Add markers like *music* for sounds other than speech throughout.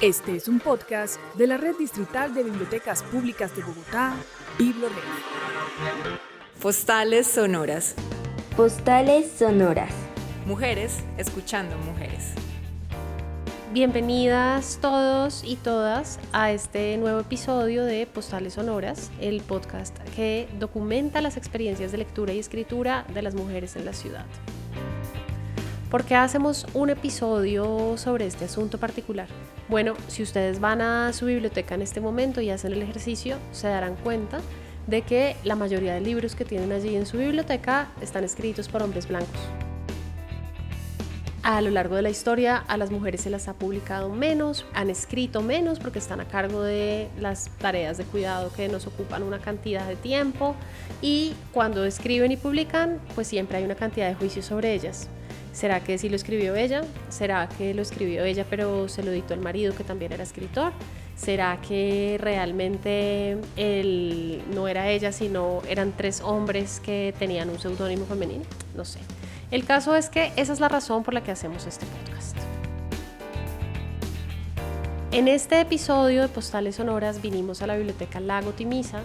Este es un podcast de la Red Distrital de Bibliotecas Públicas de Bogotá, BibloRed. Postales sonoras. Postales sonoras. Mujeres escuchando mujeres. Bienvenidas todos y todas a este nuevo episodio de Postales Sonoras, el podcast que documenta las experiencias de lectura y escritura de las mujeres en la ciudad. ¿Por qué hacemos un episodio sobre este asunto particular? Bueno, si ustedes van a su biblioteca en este momento y hacen el ejercicio, se darán cuenta de que la mayoría de libros que tienen allí en su biblioteca están escritos por hombres blancos. A lo largo de la historia a las mujeres se las ha publicado menos, han escrito menos porque están a cargo de las tareas de cuidado que nos ocupan una cantidad de tiempo y cuando escriben y publican pues siempre hay una cantidad de juicios sobre ellas. ¿Será que sí lo escribió ella? ¿Será que lo escribió ella pero se lo dictó el marido que también era escritor? ¿Será que realmente él no era ella sino eran tres hombres que tenían un seudónimo femenino? No sé. El caso es que esa es la razón por la que hacemos este podcast. En este episodio de Postales Sonoras vinimos a la biblioteca Lago Timisa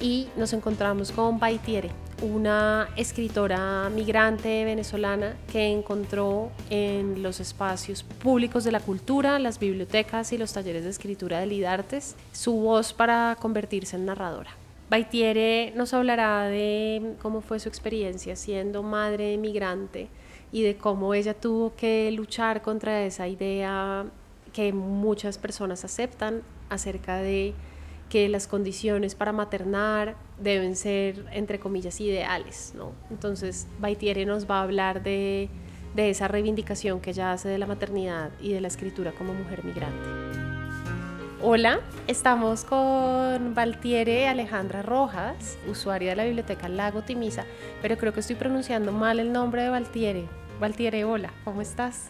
y nos encontramos con Baitiere, una escritora migrante venezolana que encontró en los espacios públicos de la cultura, las bibliotecas y los talleres de escritura de Lidartes su voz para convertirse en narradora. Baitiere nos hablará de cómo fue su experiencia siendo madre migrante y de cómo ella tuvo que luchar contra esa idea que muchas personas aceptan acerca de que las condiciones para maternar deben ser, entre comillas, ideales. ¿no? Entonces, Baitiere nos va a hablar de, de esa reivindicación que ella hace de la maternidad y de la escritura como mujer migrante. Hola, estamos con Valtiere Alejandra Rojas, usuaria de la biblioteca Lago Timisa, pero creo que estoy pronunciando mal el nombre de Valtiere. Valtiere, hola, ¿cómo estás?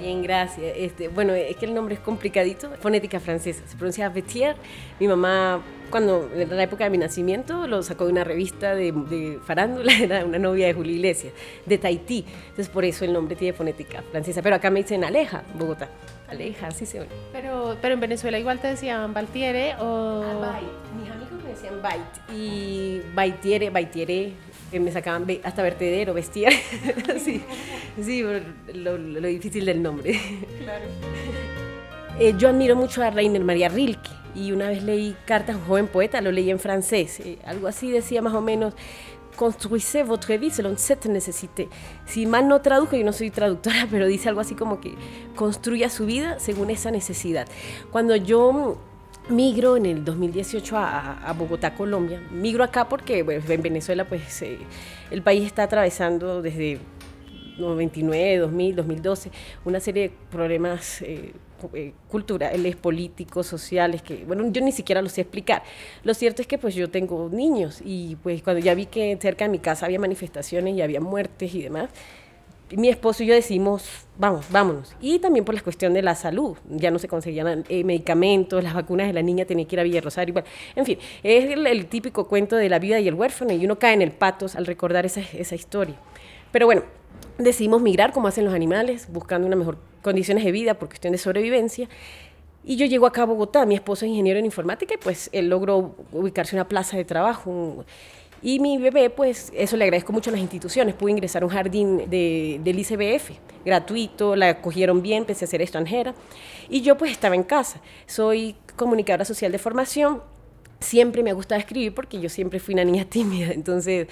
Bien, gracias. Este, bueno, es que el nombre es complicadito, fonética francesa, se pronuncia Vetier. Mi mamá, cuando en la época de mi nacimiento, lo sacó de una revista de, de farándula, *laughs* era una novia de Julio Iglesias, de Tahití. Entonces, por eso el nombre tiene fonética francesa. Pero acá me dicen Aleja, Bogotá. Aleja, así se oye. Pero, pero en Venezuela igual te decían Valtiere o... Ah, Mis amigos me decían Bait y Baitiere, Baitiere, que me sacaban hasta vertedero, vestir. *laughs* sí, sí lo, lo, difícil del nombre. Claro. Eh, yo admiro mucho a Rainer María Rilke y una vez leí Cartas a un joven poeta, lo leí en francés, eh, algo así decía más o menos, construisez votre vie selon cette nécessité. Si mal no tradujo, yo no soy traductora, *laughs* pero dice algo así como que construya su vida según esa necesidad. Cuando yo migro en el 2018 a, Bogotá, Colombia, migro acá porque en Venezuela pues eh, el país está atravesando desde 99, 2000, 2012 una serie de problemas eh, eh, culturales, políticos, sociales, que, bueno, yo ni siquiera los sé explicar. Lo cierto es que pues yo tengo niños y pues cuando ya vi que cerca de mi casa había manifestaciones y había muertes y demás, mi esposo y yo decimos, vamos, vámonos. Y también por la cuestión de la salud, ya no se conseguían eh, medicamentos, las vacunas de la niña tenía que ir a Villa Rosario, igual. en fin, es el, típico cuento de la vida y el huérfano y uno cae en el patos al recordar esa, esa historia. Pero bueno, decidimos migrar como hacen los animales, buscando una mejor condiciones de vida por cuestión de sobrevivencia. Y yo llego acá a Bogotá, mi esposo es ingeniero en informática y pues él logró ubicarse en una plaza de trabajo. Y mi bebé, pues eso le agradezco mucho a las instituciones, pudo ingresar a un jardín de, del ICBF, gratuito, la acogieron bien, pese a ser extranjera. Y yo pues estaba en casa, soy comunicadora social de formación, siempre me ha gustado escribir porque yo siempre fui una niña *laughs* tímida, entonces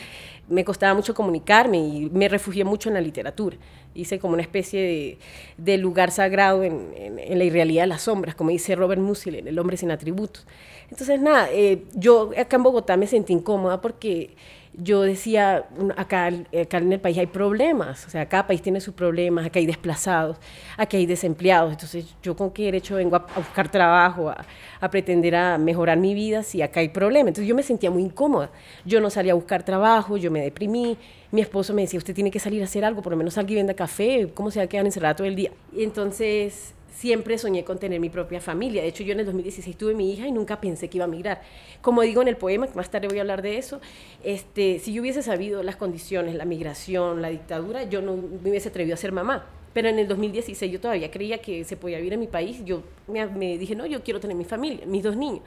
me costaba mucho comunicarme y me refugié mucho en la literatura. Hice como una especie de, lugar sagrado en, la irrealidad de las sombras, como dice Robert Musil en El hombre sin atributos. Entonces, nada, eh, yo acá en Bogotá me sentí incómoda porque yo decía, acá, acá, en el país hay problemas, o sea, cada país tiene sus problemas, acá hay desplazados, aquí hay desempleados, entonces yo con qué derecho vengo a, buscar trabajo, a, a, pretender a mejorar mi vida si acá hay problemas. Entonces yo me sentía muy incómoda, yo no salía a buscar trabajo, yo me deprimí, mi esposo me decía, usted tiene que salir a hacer algo, por lo menos salga y venda café, ¿cómo se va a quedar encerrada todo el día? Y entonces siempre soñé con tener mi propia familia. De hecho, yo en el 2016 tuve mi hija y nunca pensé que iba a migrar. Como digo en el poema, que más tarde voy a hablar de eso, este, si yo hubiese sabido las condiciones, la migración, la dictadura, yo no me hubiese atrevido a ser mamá. Pero en el 2016 yo todavía creía que se podía vivir en mi país. Yo me, me dije, no, yo quiero tener mi familia, mis dos niños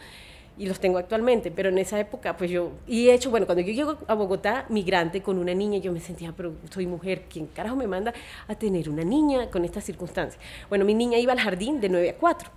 y los tengo actualmente, pero en esa época pues yo, y he hecho, bueno, cuando yo llego a Bogotá, migrante con una niña, yo me sentía, pero soy mujer, ¿quién carajo me manda a tener una niña con estas circunstancias? Bueno, mi niña iba al jardín de 9 a 4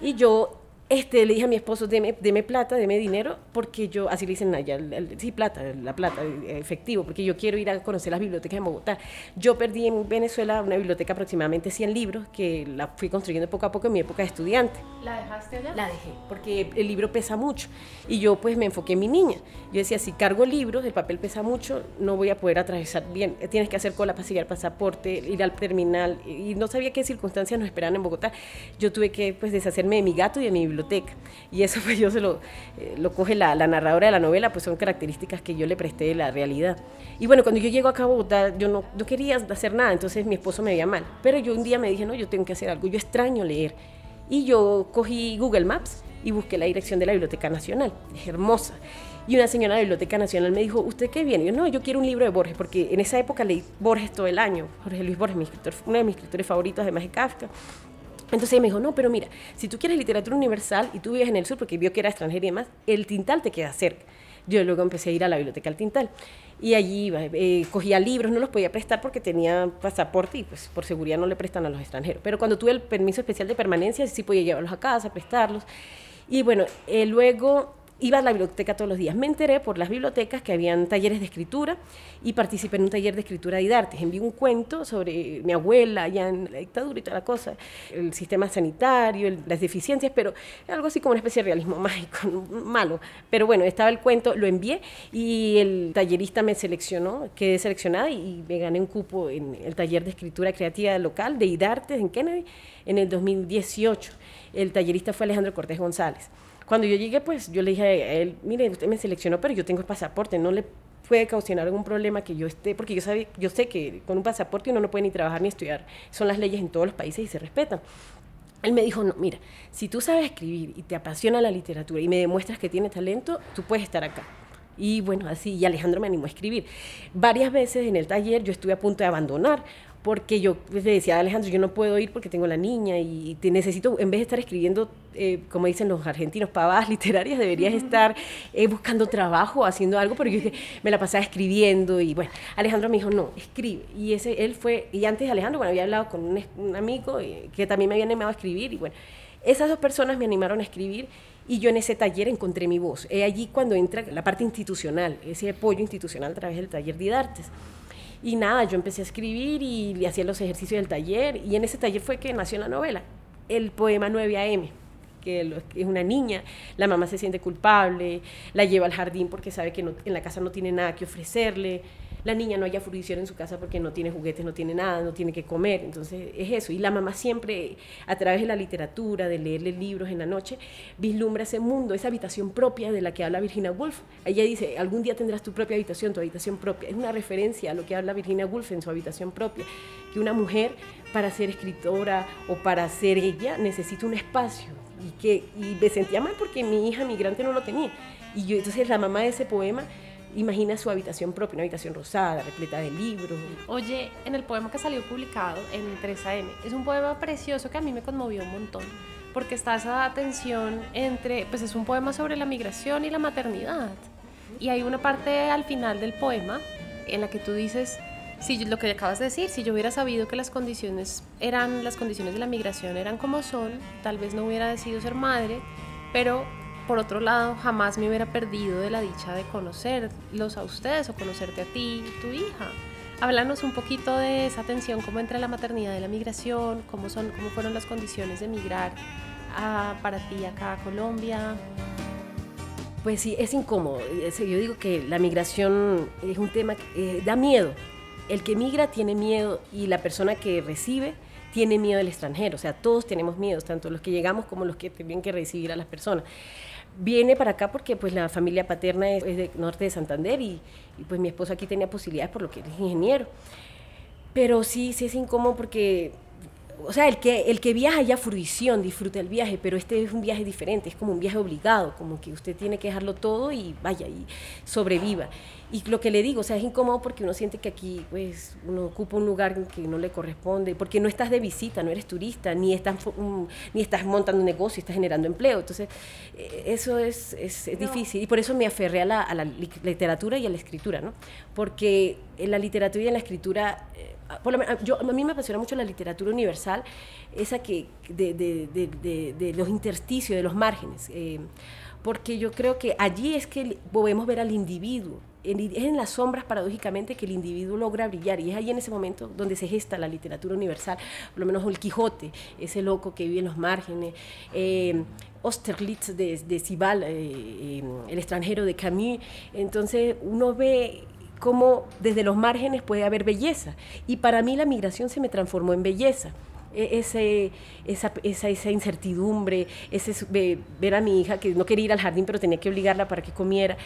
y yo este, le dije a mi esposo, deme, deme plata, deme dinero, porque yo, así le dicen allá, sí, plata, la plata, efectivo, porque yo quiero ir a conocer las bibliotecas de Bogotá. Yo perdí en Venezuela una biblioteca aproximadamente 100 libros, que la fui construyendo poco a poco en mi época de estudiante. ¿La dejaste allá? La dejé, porque el libro pesa mucho. Y yo pues me enfoqué en mi niña. Yo decía, si cargo libros, el papel pesa mucho, no voy a poder atravesar bien. Tienes que hacer cola para el pasaporte, ir al terminal. Y no sabía qué circunstancias nos esperaban en Bogotá. Yo tuve que pues deshacerme de mi gato y de mi biblioteca y eso *laughs* pues yo se lo, eh, lo coge la, narradora de la novela, pues son características que yo le presté de la realidad. Y bueno, cuando yo llego acá a Bogotá, yo no, no quería hacer nada, entonces mi esposo me veía mal. Pero yo un día me dije, no, yo tengo que hacer algo, yo extraño leer. Y yo cogí Google Maps y busqué la dirección de la Biblioteca Nacional, es hermosa. Y una señora de la Biblioteca Nacional me dijo, ¿usted qué viene? yo, no, yo quiero un libro de Borges, porque en esa época leí Borges todo el año. Jorge Luis Borges, mi escritor, uno de mis escritores favoritos, además de Kafka. Entonces ella me dijo, no, pero mira, si tú quieres literatura universal y tú vives en el sur, porque vio que era extranjera y demás, el Tintal te queda cerca. Yo luego empecé a ir a la biblioteca del Tintal y allí iba, eh, cogía libros, no los podía prestar porque tenía pasaporte y pues por seguridad no le prestan a los extranjeros. Pero cuando tuve el permiso especial de permanencia sí podía llevarlos a casa, prestarlos. Y bueno, eh, luego iba a la biblioteca todos los días. Me enteré por las bibliotecas que habían talleres de escritura y participé en un taller de escritura de artes. Envié un cuento sobre mi abuela allá en la dictadura y toda la cosa, el sistema sanitario, las deficiencias, pero algo así como una especie de realismo *laughs* mágico, malo. Pero bueno, estaba el cuento, lo envié y el tallerista me seleccionó, quedé seleccionada y me gané un cupo en el taller de escritura creativa local de IDARTES en Kennedy en el 2018. El tallerista fue Alejandro Cortés González. Cuando yo llegué, pues yo le dije a él, mire, usted me seleccionó, pero yo tengo el pasaporte, no le puede causar algún problema que yo esté, porque yo, sabe, yo sé que con un pasaporte uno no puede ni trabajar ni estudiar, son las leyes en todos los países y se respetan. Él me dijo, no, mira, si tú sabes escribir y te apasiona la literatura y me demuestras que tienes talento, tú puedes estar acá. Y bueno, así, y Alejandro me animó a escribir. Varias veces en el taller yo estuve a punto de abandonar, porque yo pues, le decía a Alejandro, yo no puedo ir porque tengo la niña y te necesito, en vez de estar escribiendo, eh, como dicen los argentinos, pavadas *laughs* literarias, deberías estar eh, buscando trabajo, haciendo algo, pero yo dije, me la pasaba escribiendo y bueno, Alejandro me dijo, no, escribe. Y ese, él fue, y antes de Alejandro, bueno, había hablado con un, amigo eh, que también me había animado a escribir y bueno, esas dos personas me animaron a escribir y yo en ese taller encontré mi voz. Es allí cuando entra la parte institucional, ese apoyo institucional a través del taller de Idartes. Y nada, yo empecé a escribir y hacía los ejercicios del taller. Y en ese taller fue que nació la novela, el poema 9 AM, que es una niña, la mamá se siente culpable, la lleva al jardín porque sabe que en la casa no tiene nada que ofrecerle la niña no haya fruición en su casa porque no tiene juguetes, no tiene nada, no tiene que comer. Entonces es eso. Y la mamá siempre, a través de la literatura, de leerle libros en la noche, vislumbra ese mundo, esa habitación propia de la que habla Virginia Woolf. Ella dice, algún día tendrás tu propia habitación, tu habitación propia. Es una referencia a lo que habla Virginia Woolf en su habitación propia, que una mujer para ser escritora o para ser ella necesita un espacio. Y, que, y me sentía mal porque mi hija migrante no lo tenía. Y yo, entonces la mamá de ese poema imagina su habitación propia, una habitación rosada, repleta de libros. Oye, en el poema que salió publicado en 3AM, es un poema precioso que a mí me conmovió un montón, porque está esa tensión entre, pues es un poema sobre la migración y la maternidad. Y hay una parte al final del poema en la que tú dices, si lo que acabas de decir, si yo hubiera sabido que las condiciones eran las condiciones de la migración eran como son, tal vez no hubiera decidido ser madre, pero por otro lado, jamás me hubiera perdido de la dicha de conocerlos a ustedes o conocerte a ti tu hija. Háblanos un poquito de esa tensión, cómo entra la maternidad y la migración, cómo, son, cómo fueron las condiciones de migrar para ti acá a Colombia. Pues sí, es incómodo. Yo digo que la migración es un tema que eh, da miedo. El que migra tiene miedo y la persona que recibe tiene miedo del extranjero. O sea, todos tenemos miedos, tanto los que llegamos como los que tienen que recibir a las personas viene para acá porque pues la familia paterna es, de norte de Santander y, pues mi esposo aquí tenía posibilidades por lo que es ingeniero. Pero sí, sí es incómodo porque o sea, el que, el que viaja ya fruición, disfruta el viaje, pero este es un viaje diferente, es como un viaje obligado, como que usted tiene que dejarlo todo y vaya, y sobreviva. Y lo que le digo, o sea, es incómodo porque uno siente que aquí, pues, uno ocupa un lugar que no le corresponde, porque no estás de visita, no eres turista, ni estás, ni estás montando un negocio, estás generando empleo. Entonces, eh, eso es, es, difícil. Y por eso me aferré a la, a la, literatura y a la escritura, ¿no? Porque en la literatura y en la escritura, eh, por lo menos, yo, a mí me apasiona mucho la literatura universal, esa que de, de, de, de los intersticios, de los márgenes. Eh, porque yo creo que allí es que podemos ver al individuo, es en las sombras paradójicamente que el individuo logra brillar y es ahí en ese momento donde se gesta la literatura universal, por lo menos el Quijote, ese loco que vive en los márgenes, eh, Austerlitz de, de Cibal, eh, eh, el extranjero de Camus, entonces uno ve cómo desde los márgenes puede haber belleza. Y para mí la migración se me transformó en belleza. E, esa, esa, esa, incertidumbre, ese ver a mi hija que no quería ir al jardín pero tenía que obligarla para que comiera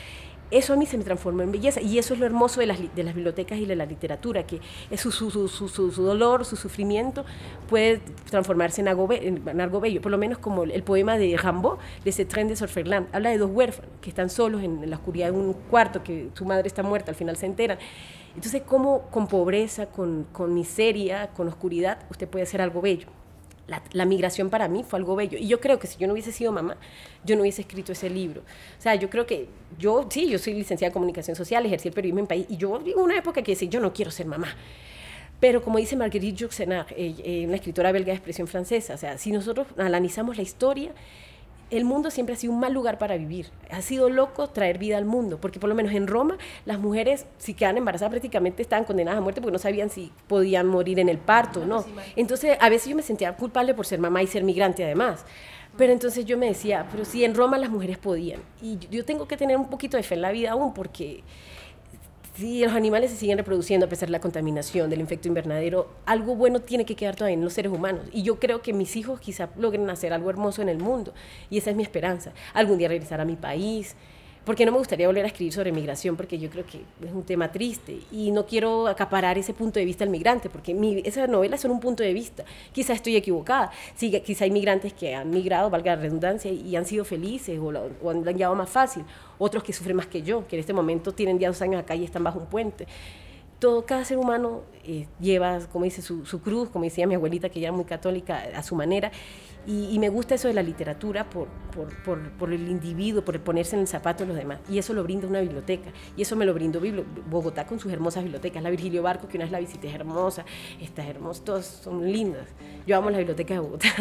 eso a mí se me transformó en belleza y eso es lo hermoso de las, de las bibliotecas y de la literatura, que es su, su, su, su dolor, su sufrimiento puede transformarse en algo, en algo, bello, por lo menos como el, poema de Rambo, de tren de Sorferland, habla de dos huérfanos que están solos en, la oscuridad de un cuarto, que su madre está muerta, al final se enteran. Entonces, ¿cómo con pobreza, con, con miseria, con oscuridad, usted puede hacer algo bello? La, migración para mí fue algo bello. Y yo creo que si yo no hubiese sido mamá, yo no hubiese escrito ese libro. O sea, yo creo que yo, sí, yo soy licenciada en comunicación social, ejercí el periodismo en país, y yo vivo una época que decía, yo no quiero ser mamá. Pero como dice Marguerite Yourcenar, eh, eh, una escritora belga de expresión francesa, o sea, si nosotros analizamos la historia, el mundo siempre ha sido un mal lugar para vivir. Ha sido loco traer vida al mundo, porque por lo menos en Roma las mujeres, si quedan embarazadas, prácticamente estaban condenadas a muerte porque no sabían si podían morir en el parto, ¿no? Entonces, a veces yo me sentía culpable por ser mamá y ser migrante además. Pero entonces yo me decía, pero si en Roma las mujeres podían. Y yo tengo que tener un poquito de fe en la vida aún, porque si los animales se siguen reproduciendo a pesar de la contaminación, del efecto invernadero, algo bueno tiene que quedar todavía en los seres humanos. Y yo creo que mis hijos quizá logren hacer algo hermoso en el mundo. Y esa es mi esperanza. Algún día regresar a mi país, porque no me gustaría volver a escribir sobre migración, porque yo creo que es un tema triste y no quiero acaparar ese punto de vista del migrante, porque mi, esas novelas son un punto de vista. Quizá estoy equivocada, sí, quizá hay migrantes que han migrado, valga la redundancia, y han sido felices o, o han llevado más fácil, otros que sufren más que yo, que en este momento tienen ya dos años acá y están bajo un puente. Todo, cada ser humano eh, lleva, como dice, su, su, cruz, como decía mi abuelita, que ya era muy católica a su manera, y, me gusta eso de la literatura por, por, por, el individuo, por ponerse en el zapato de los demás. Y eso lo brinda una biblioteca. Y eso me lo brindó Bogotá con sus hermosas bibliotecas. La Virgilio Barco, que una vez la visité, es hermosa. Estas hermosas, todas son lindas. Yo amo la biblioteca de Bogotá. *laughs*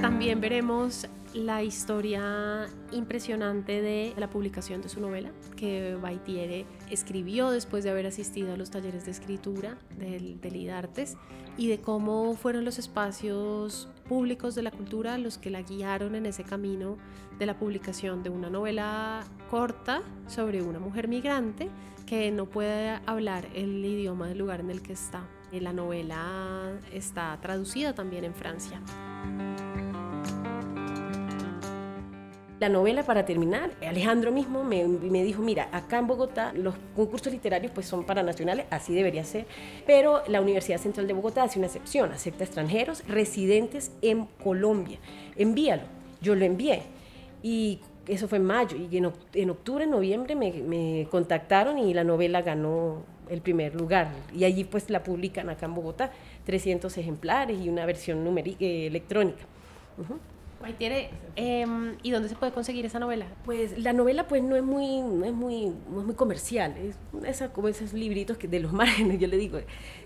También veremos la historia impresionante de la publicación de su novela, que Baitiere escribió después de haber asistido a los talleres de escritura del, del IDARTES y de cómo fueron los espacios públicos de la cultura los que la guiaron en ese camino de la publicación de una novela corta sobre una mujer migrante que no puede hablar el idioma del lugar en el que está. La novela está traducida también en Francia. La novela, para terminar, Alejandro mismo me, me, dijo, mira, acá en Bogotá los concursos literarios pues son para nacionales, así debería ser, pero la Universidad Central de Bogotá hace una excepción, acepta extranjeros residentes en Colombia. Envíalo. Yo lo envié. Y eso fue en mayo. Y en, en octubre, en noviembre me, me, contactaron y la novela ganó el primer lugar. Y allí pues la publican acá en Bogotá, 300 ejemplares y una versión eh, electrónica. Em, ¿y dónde se puede conseguir esa novela? Pues la novela pues no es muy, no es muy, no es muy comercial, es esa, como esos libritos que de los *laughs* márgenes, yo le digo,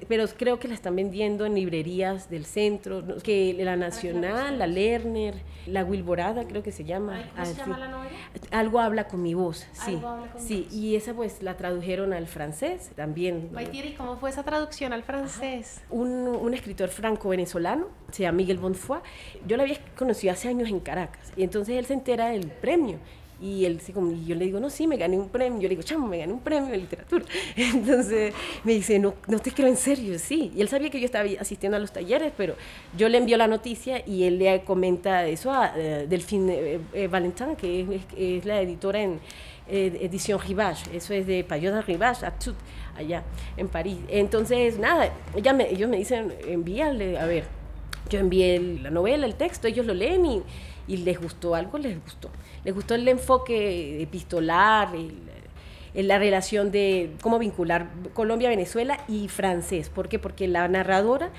pero creo que la están vendiendo en librerías del centro, que la Nacional, la Lerner, la Wilborada creo que se llama. ¿Cómo se llama la novela? Algo habla con mi voz, sí. sí, y esa pues la tradujeron al francés también. ¿y cómo fue esa traducción al francés? Un, un escritor franco-venezolano, se llama Miguel Bonfoy, yo lo había conocido hace años en Caracas. Y entonces él se entera del premio. Y, él, y yo le digo, no, sí, me gané un premio. Yo le digo, chamo, me gané un premio de literatura. *laughs* Entonces me dice, no, no te creo en serio, sí. Y él sabía que yo estaba asistiendo a los talleres, pero yo le envío la noticia y él le comenta eso a uh, Delphine eh, eh, Valentin, que es, es, la editora en, eh, edición Rivage, eso es de Payot Rivage, allá en París. Entonces, nada, ella me, ellos me dicen, envíale, a ver, yo envié la novela, el texto, ellos lo leen y, y, les gustó algo, les gustó. Les gustó el enfoque epistolar, la relación de cómo vincular Colombia, Venezuela y francés. ¿Por qué? Porque la narradora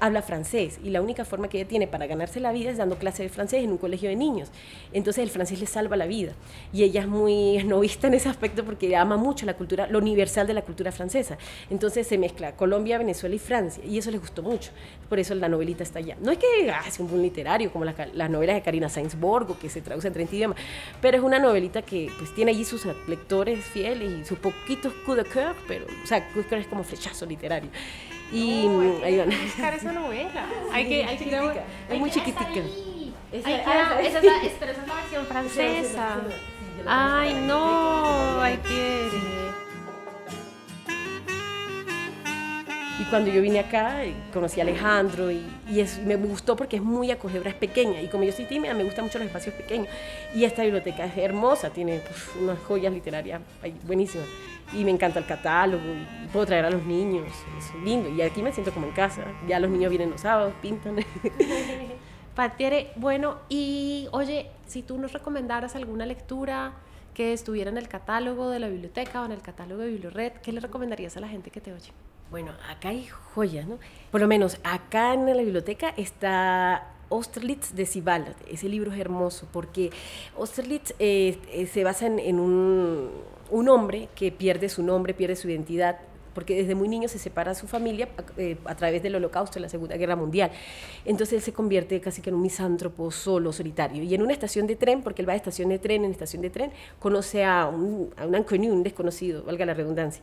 habla francés y la única forma que ella tiene para ganarse la vida es dando clase de francés en un colegio de niños. Entonces el francés le salva la vida y ella es muy *laughs* esnovista en ese aspecto porque ama mucho la cultura, lo universal de la cultura francesa. Entonces se mezcla Colombia, Venezuela y Francia y eso les gustó mucho. Por eso la novelita está allá. No es que ah, sea un boom literario como las novelas de Karina Sainz Borgo que se traducen en 30 idiomas, pero es una novelita que pues tiene allí sus lectores fieles y sus poquitos coup de coeur, pero o sea, coup de coeur es como flechazo literario. Y ahí van. buscar esa novela. hay que, hay que, es muy chiquitica. Esa, esa, es la, esa es la versión francesa. Ay, no, ay, quiere. Y cuando yo vine acá, eh, conocí a Alejandro y, y es, me gustó porque es muy acogedora, es pequeña. Y como yo soy tímida, me gustan mucho los espacios pequeños. Y esta biblioteca es hermosa, tiene unas joyas literarias buenísimas y me encanta el catálogo y puedo traer a los niños, es lindo y aquí me siento como en casa, ya los niños vienen los sábados, pintan. *laughs* Patiere, bueno, y oye, si tú nos recomendaras alguna lectura que estuviera en el catálogo de la biblioteca o en el catálogo de Bibliored, ¿qué le recomendarías a la gente que te oye? Bueno, acá hay joyas, ¿no? Por lo menos acá en la biblioteca está Austerlitz de Sibald. Ese libro es hermoso porque Austerlitz eh, eh, se basa en un un hombre que pierde su nombre, pierde su identidad, porque desde muy niño se separa de su familia eh, a través del holocausto, la Segunda Guerra Mundial. Entonces él se convierte casi que en un misántropo solo, solitario. Y en una estación de tren, porque él va de estación de tren en estación de tren, conoce a un, a un desconocido, valga la redundancia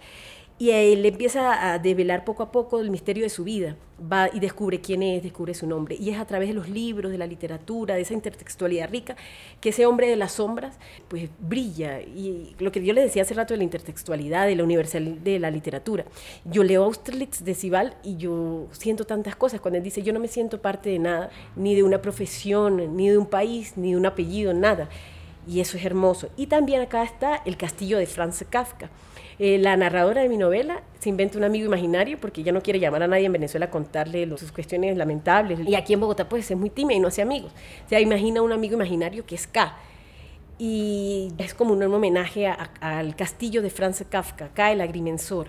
y él empieza a develar poco a poco el misterio de su vida, va y descubre quién es, descubre su nombre, y es a través de los libros, de la literatura, de esa intertextualidad rica, que ese hombre de las sombras, pues brilla, y lo que yo le decía hace rato de la intertextualidad, de la universalidad de la literatura, yo leo Austerlitz de Sibal y yo siento tantas cosas, cuando él dice, yo no me siento parte de nada, ni de una profesión, ni de un país, ni de un apellido, nada, y eso es hermoso. Y también acá está el castillo de Franz Kafka, eh, la narradora de mi novela se inventa un amigo imaginario porque ella no quiere llamar a nadie en Venezuela a contarle sus cuestiones lamentables. Y aquí en Bogotá pues es muy tímida y no hace amigos. O sea, imagina un amigo imaginario que es K. Y es como un homenaje al castillo de Franz Kafka, K el agrimensor.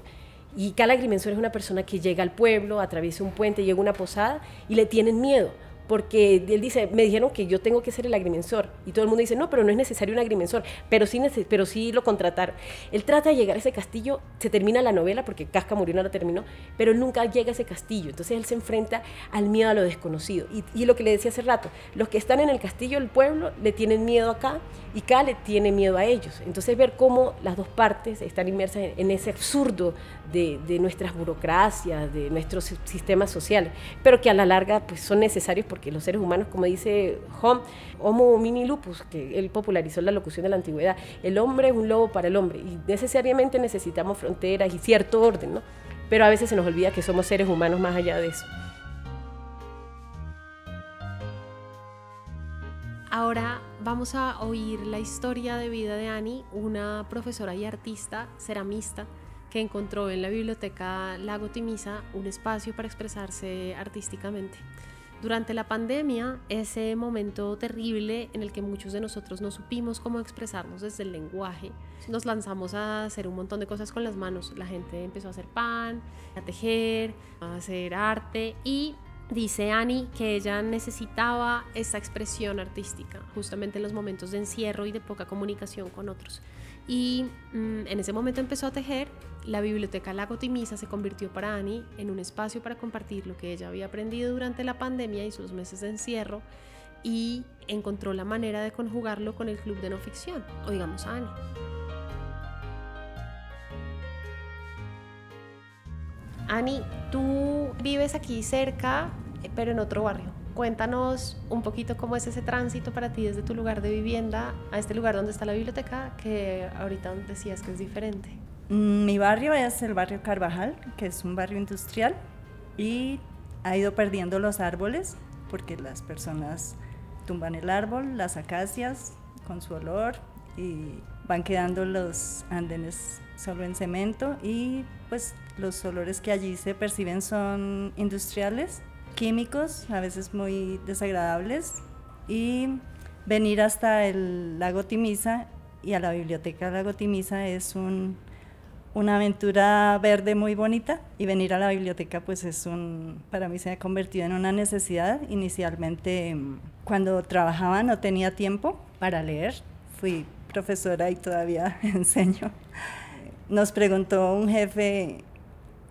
Y K el agrimensor es una persona que llega al pueblo, atraviesa un puente, llega a una posada y le tienen miedo porque él dice, me dijeron que yo tengo que ser el agrimensor. Y todo el mundo dice, no, pero no es necesario un agrimensor, pero sí, pero sí lo contrataron. Él trata de llegar a ese castillo, se termina la novela, porque Casca murió, no la terminó, pero nunca llega a ese castillo. Entonces él se enfrenta al miedo a lo desconocido. Y, lo que le decía hace rato, los que están en el castillo del pueblo le tienen miedo acá y acá le tiene miedo a ellos. Entonces ver cómo las dos partes están inmersas en, ese absurdo de, nuestras burocracias, de nuestros sistemas sociales, pero que a la larga pues, son necesarios porque los seres humanos, como dice Hom, Homo mini lupus, que él popularizó la locución de la antigüedad, el hombre es un lobo para el hombre y necesariamente necesitamos fronteras y cierto orden, ¿no? Pero a veces se nos olvida que somos seres humanos más allá de eso. Ahora vamos a oír la historia de vida de Annie, una profesora y artista ceramista que encontró en la biblioteca Lago Timisa un espacio para expresarse artísticamente. Durante la pandemia, ese momento terrible en el que muchos de nosotros no supimos cómo expresarnos desde el lenguaje, nos lanzamos a hacer un montón de cosas con las manos. La gente empezó a hacer pan, a tejer, a hacer arte y dice Annie que ella necesitaba esta expresión artística justamente en los momentos de encierro y de poca comunicación con otros. Y mm, en ese momento empezó a tejer. La biblioteca Lago Timisa se convirtió para Annie en un espacio para compartir lo que ella había aprendido durante la pandemia y sus meses de encierro y encontró la manera de conjugarlo con el club de no ficción. Oigamos a Annie. Annie, tú vives aquí cerca, pero en otro barrio. Cuéntanos un poquito cómo es ese tránsito para ti desde tu lugar de vivienda a este lugar donde está la biblioteca, que ahorita decías que es diferente. Mm, mi barrio es el barrio Carvajal, que es un barrio industrial y ha ido perdiendo los árboles porque las personas tumban el árbol, las acacias con su olor y van quedando los andenes solo en cemento y pues los olores que allí se perciben son industriales, químicos, a veces muy desagradables y venir hasta el lago Timisa y a la biblioteca Lago Timisa es un, una aventura verde muy bonita y venir a la biblioteca pues es un, para mí se ha convertido en una necesidad. Inicialmente cuando trabajaba no tenía tiempo para leer, fui profesora y todavía *laughs* enseño. Nos preguntó un jefe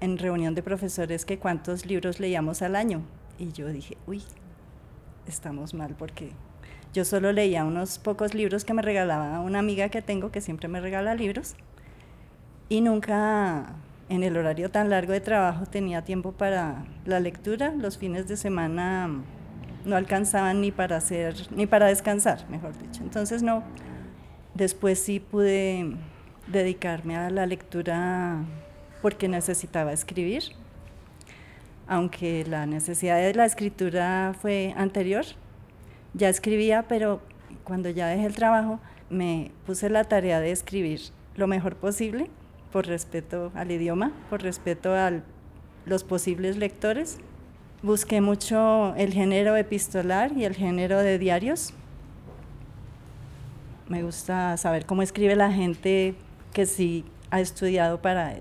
en reunión de profesores que cuántos libros leíamos al año y yo dije, uy, estamos mal porque yo solo leía unos pocos libros que me regalaba una amiga que tengo que siempre me regala libros y nunca en el horario tan largo de trabajo tenía tiempo para la lectura. Los fines de semana no alcanzaban ni para hacer ni para descansar, mejor dicho. Entonces no. Después sí pude dedicarme a la lectura porque necesitaba escribir. Aunque la necesidad de la escritura fue anterior, ya escribía, pero cuando ya dejé el trabajo me puse la tarea de escribir lo mejor posible por respeto al idioma, por respeto a los posibles lectores. Busqué mucho el género epistolar y el género de diarios. Me gusta saber cómo escribe la gente que sí ha estudiado para,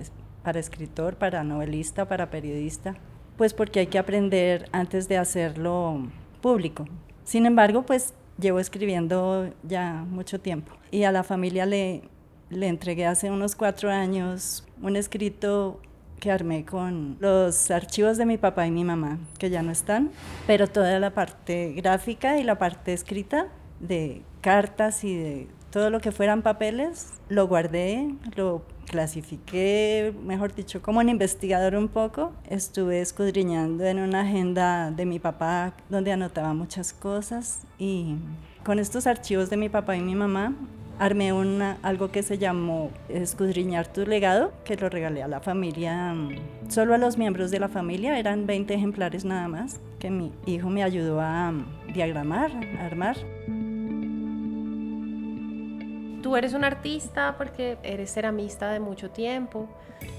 para escritor, para novelista, para periodista, pues porque hay que aprender antes de hacerlo público. Sin embargo, pues llevo escribiendo ya mucho tiempo y a la familia le, le entregué hace unos cuatro años un escrito que armé con los archivos de mi papá y mi mamá, que ya no están, pero toda la parte gráfica y la parte escrita de cartas y de todo lo que fueran papeles, lo guardé, lo clasifiqué, mejor dicho, como un investigador un poco. Estuve escudriñando en una agenda de mi papá donde anotaba muchas cosas y con estos archivos de mi papá y mi mamá armé una, algo que se llamó Escudriñar tu legado, que lo regalé a la familia, solo a los miembros de la familia, eran 20 ejemplares nada más, que mi hijo me ayudó a diagramar, a armar. Tú eres un artista porque eres ceramista de mucho tiempo,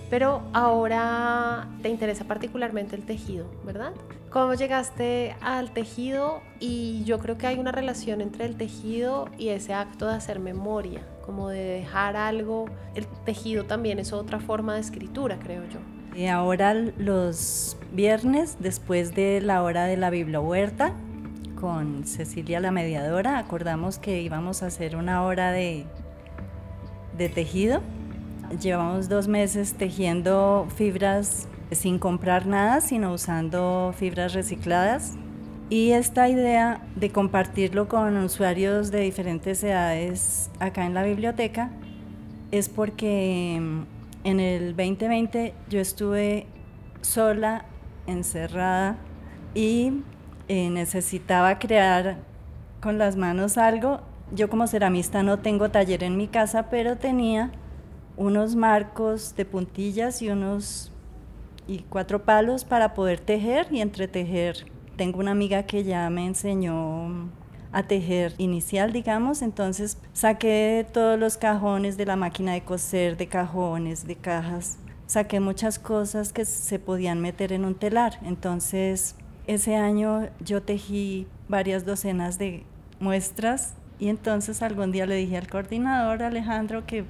pero ahora te interesa particularmente el tejido, ¿verdad? ¿Cómo llegaste al tejido? Y yo creo que hay una relación entre el tejido y ese acto de hacer memoria, como de dejar algo. El tejido también es otra forma de escritura, creo yo. Y ahora los viernes, después de la hora de la Huerta, con Cecilia la mediadora, acordamos que íbamos a hacer una hora de, tejido. Llevamos dos meses tejiendo fibras sin comprar nada, sino usando fibras recicladas. Y esta idea de compartirlo con usuarios de diferentes edades acá en la biblioteca es porque mm, en el 2020 yo estuve sola, encerrada y necesitaba crear con las manos algo. Yo como ceramista no tengo taller en mi casa, pero tenía unos marcos de puntillas y unos y cuatro palos para poder tejer y entretejer. Tengo una amiga que ya me enseñó a tejer inicial, digamos, entonces saqué todos los cajones de la máquina de coser, de cajones, de cajas, saqué muchas cosas que se podían meter en un telar, entonces ese año yo tejí varias docenas de muestras y entonces algún día le dije al coordinador Alejandro que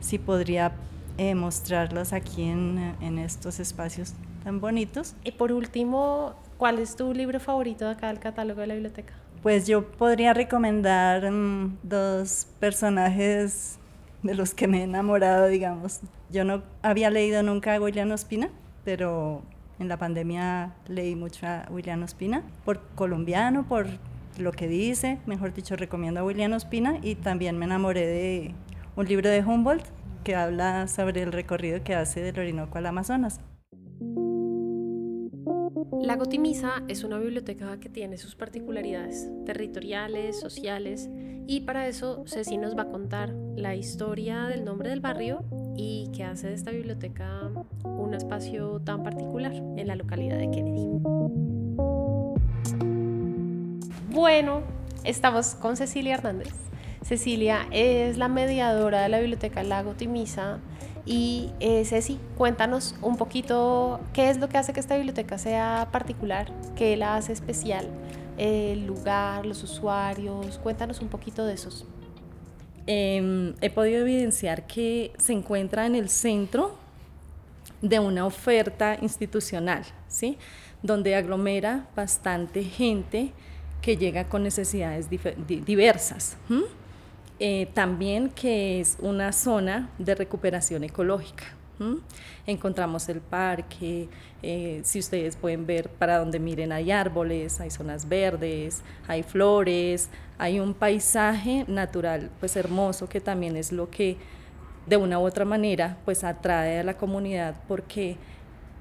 si podría eh, mostrarlos aquí en, en, estos espacios tan bonitos. Y por último, ¿cuál es tu libro favorito de acá del catálogo de la biblioteca? Pues yo podría recomendar mm, dos personajes de los que me he enamorado, digamos. Yo no había leído nunca a William Ospina, pero en la pandemia leí mucho a William Ospina, por colombiano, por lo que dice, mejor dicho, recomiendo a William Ospina y también me enamoré de un libro de Humboldt que habla sobre el recorrido que hace del Orinoco al Amazonas. Lago Timisa es una biblioteca que tiene sus particularidades territoriales, sociales, y para eso Ceci nos va a contar la historia del nombre del barrio y qué hace de esta biblioteca un espacio tan particular en la localidad de Kennedy. Bueno, estamos con Cecilia Hernández. Cecilia es la mediadora de la Biblioteca Lago Timisa. Y eh, Ceci, cuéntanos un poquito qué es lo que hace que esta biblioteca sea particular, qué la hace especial, el lugar, los usuarios, cuéntanos un poquito de esos. Em, he podido evidenciar que se encuentra en el centro de una oferta institucional, ¿sí? donde aglomera bastante gente que llega con necesidades diversas. Eh, también que es una zona de recuperación ecológica. Encontramos el parque, eh, si ustedes pueden ver para donde miren hay árboles, hay zonas verdes, hay flores, hay un paisaje natural pues hermoso que también es lo que de una u otra manera pues atrae a la comunidad porque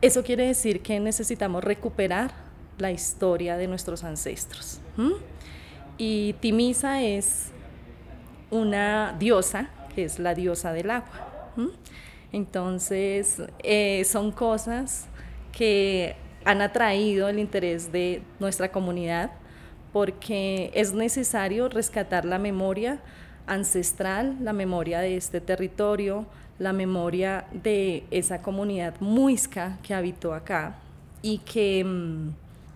eso quiere decir que necesitamos recuperar la historia de nuestros ancestros. Y Timisa es una diosa, que es la diosa del agua. Entonces, eh, son cosas que han atraído el interés de nuestra comunidad porque es necesario rescatar la memoria ancestral, la memoria de este territorio, la memoria de esa comunidad muisca que habitó acá y que mm,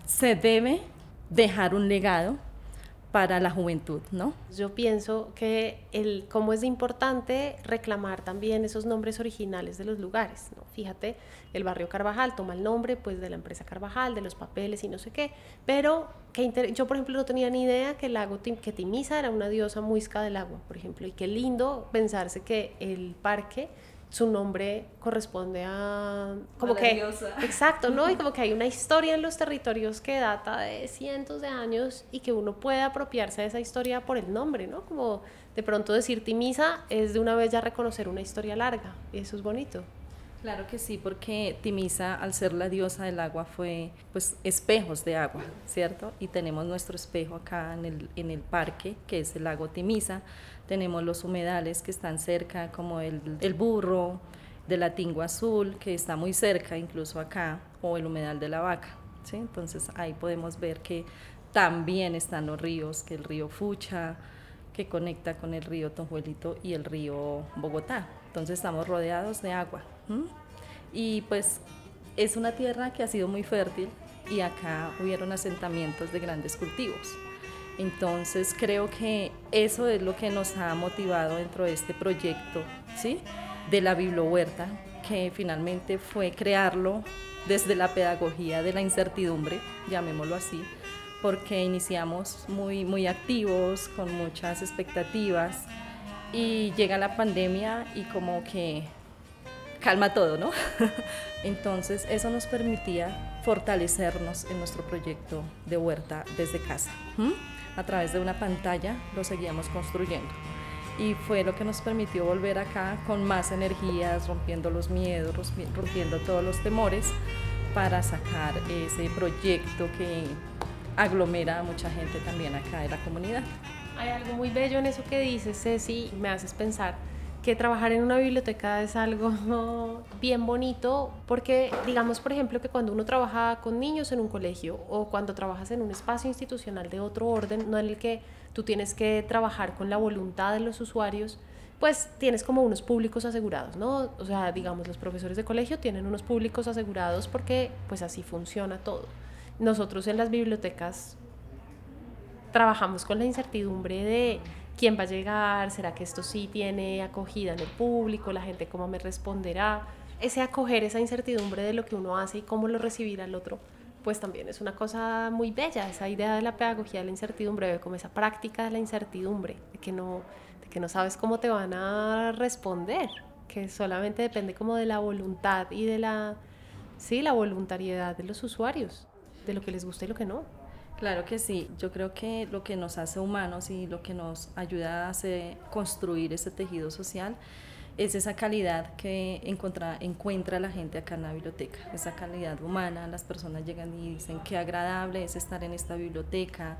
se debe dejar un legado para la juventud, ¿no? Yo pienso que el cómo es importante reclamar también esos nombres originales de los lugares, ¿no? Fíjate, el barrio Carvajal toma el nombre pues de la empresa Carvajal, de los papeles y no sé qué, pero que yo por ejemplo no tenía ni idea que el lago que Timisa era una diosa muisca del agua, por ejemplo, y qué lindo pensarse que el parque su nombre corresponde a como que *laughs* exacto no y como que hay una historia en los territorios que data de cientos de años y que uno puede apropiarse de esa historia por el nombre no como de pronto decir Timisa es de una vez ya reconocer una historia larga y eso es bonito Claro que sí, porque Timisa, al ser la diosa del agua, fue pues espejos de agua, ¿cierto? Y tenemos nuestro espejo acá en el, en el parque, que es el lago Timisa. Tenemos los humedales que están cerca, como el, el burro, de la Tingua Azul, que está muy cerca, incluso acá, o el humedal de la vaca, ¿sí? Entonces ahí podemos ver que también están los ríos, que el río Fucha, que conecta con el río Tonjuelito y el río Bogotá. Entonces estamos rodeados de agua. Y pues es una tierra que ha sido muy fértil y acá hubieron asentamientos de grandes cultivos. Entonces creo que eso es lo que nos ha motivado dentro de este proyecto, ¿sí? De la Huerta, que finalmente fue crearlo desde la pedagogía de la incertidumbre, llamémoslo así, porque iniciamos muy, muy activos, con muchas expectativas, y llega la pandemia y como que calma todo, ¿no? *laughs* Entonces eso nos permitía fortalecernos en nuestro proyecto de huerta desde casa. A través de una pantalla lo seguíamos construyendo. Y fue lo que nos permitió volver acá con más energías, rompiendo los miedos, rompiendo todos los temores para sacar ese proyecto que aglomera a mucha gente también acá de la comunidad. Hay algo muy bello en eso que dices, Ceci, me haces pensar que trabajar en una biblioteca es algo *laughs* bien bonito porque digamos por ejemplo que cuando uno trabaja con niños en un colegio o cuando trabajas en un espacio institucional de otro orden, no en el que tú tienes que trabajar con la voluntad de los usuarios, pues tienes como unos públicos asegurados, ¿no? O sea, digamos los profesores de colegio tienen unos públicos asegurados porque pues así funciona todo. Nosotros en las bibliotecas trabajamos con la incertidumbre de quién va a llegar, será que esto sí tiene acogida en el público, la gente cómo me responderá. Ese acoger esa incertidumbre de lo que uno hace y cómo lo recibirá el otro, pues también es una cosa muy bella, esa idea de la pedagogía de la incertidumbre, como esa práctica de la incertidumbre, de que no, de que no sabes cómo te van a responder, que solamente depende como de la voluntad y de la, sí, la voluntariedad de los usuarios, de lo que les gusta y lo que no. Claro que sí, yo creo que lo que nos hace humanos y lo que nos ayuda a hacer, construir ese tejido social es esa calidad que encuentra, encuentra la gente acá en la biblioteca, esa calidad humana, las personas llegan y dicen qué agradable es estar en esta biblioteca,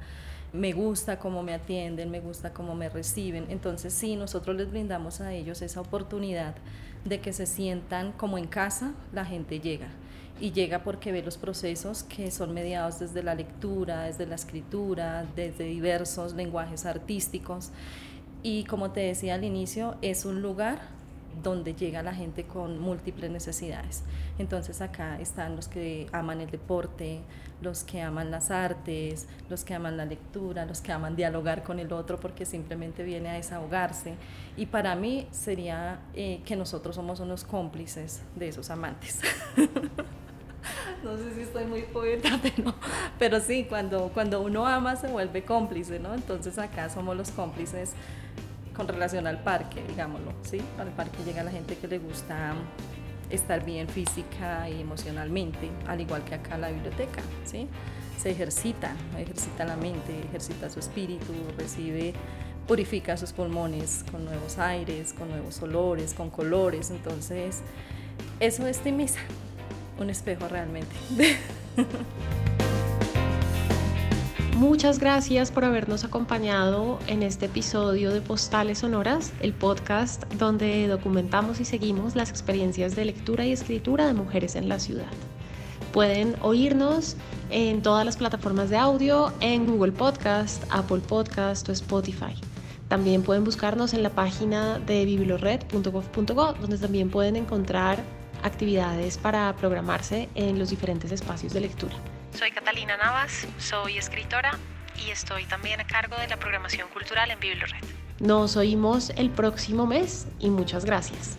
me gusta cómo me atienden, me gusta cómo me reciben, entonces sí, nosotros les brindamos a ellos esa oportunidad de que se sientan como en casa, la gente llega. Y llega porque ve los procesos que son mediados desde la lectura, desde la escritura, desde diversos lenguajes artísticos. Y como te decía al inicio, es un lugar donde llega la gente con múltiples necesidades. Entonces acá están los que aman el deporte, los que aman las artes, los que aman la lectura, los que aman dialogar con el otro porque simplemente viene a desahogarse. Y para mí sería eh, que nosotros somos unos cómplices de esos amantes. *laughs* no sé si estoy muy poeta, *laughs* pero, pero sí, cuando, cuando uno ama se vuelve cómplice, ¿no? Entonces acá somos los cómplices con relación al parque, digámoslo, ¿sí? Al parque llega la gente que le gusta estar bien física y emocionalmente, al igual que acá la biblioteca, ¿sí? Se ejercita, ejercita la mente, ejercita su espíritu, recibe, purifica sus pulmones con nuevos aires, con nuevos olores, con colores, entonces eso es Timisa, un espejo realmente. *laughs* Muchas gracias por habernos acompañado en este episodio de Postales Sonoras, el podcast donde documentamos y seguimos las experiencias de lectura y escritura de mujeres en la ciudad. Pueden oírnos en todas las plataformas de audio, en Google Podcast, Apple Podcast o Spotify. También pueden buscarnos en la página de bibliored.gov.go, donde también pueden encontrar actividades para programarse en los diferentes espacios de lectura. Soy Catalina Navas, soy escritora y estoy también a cargo de la programación cultural en Bibliored. Nos oímos el próximo mes y muchas gracias.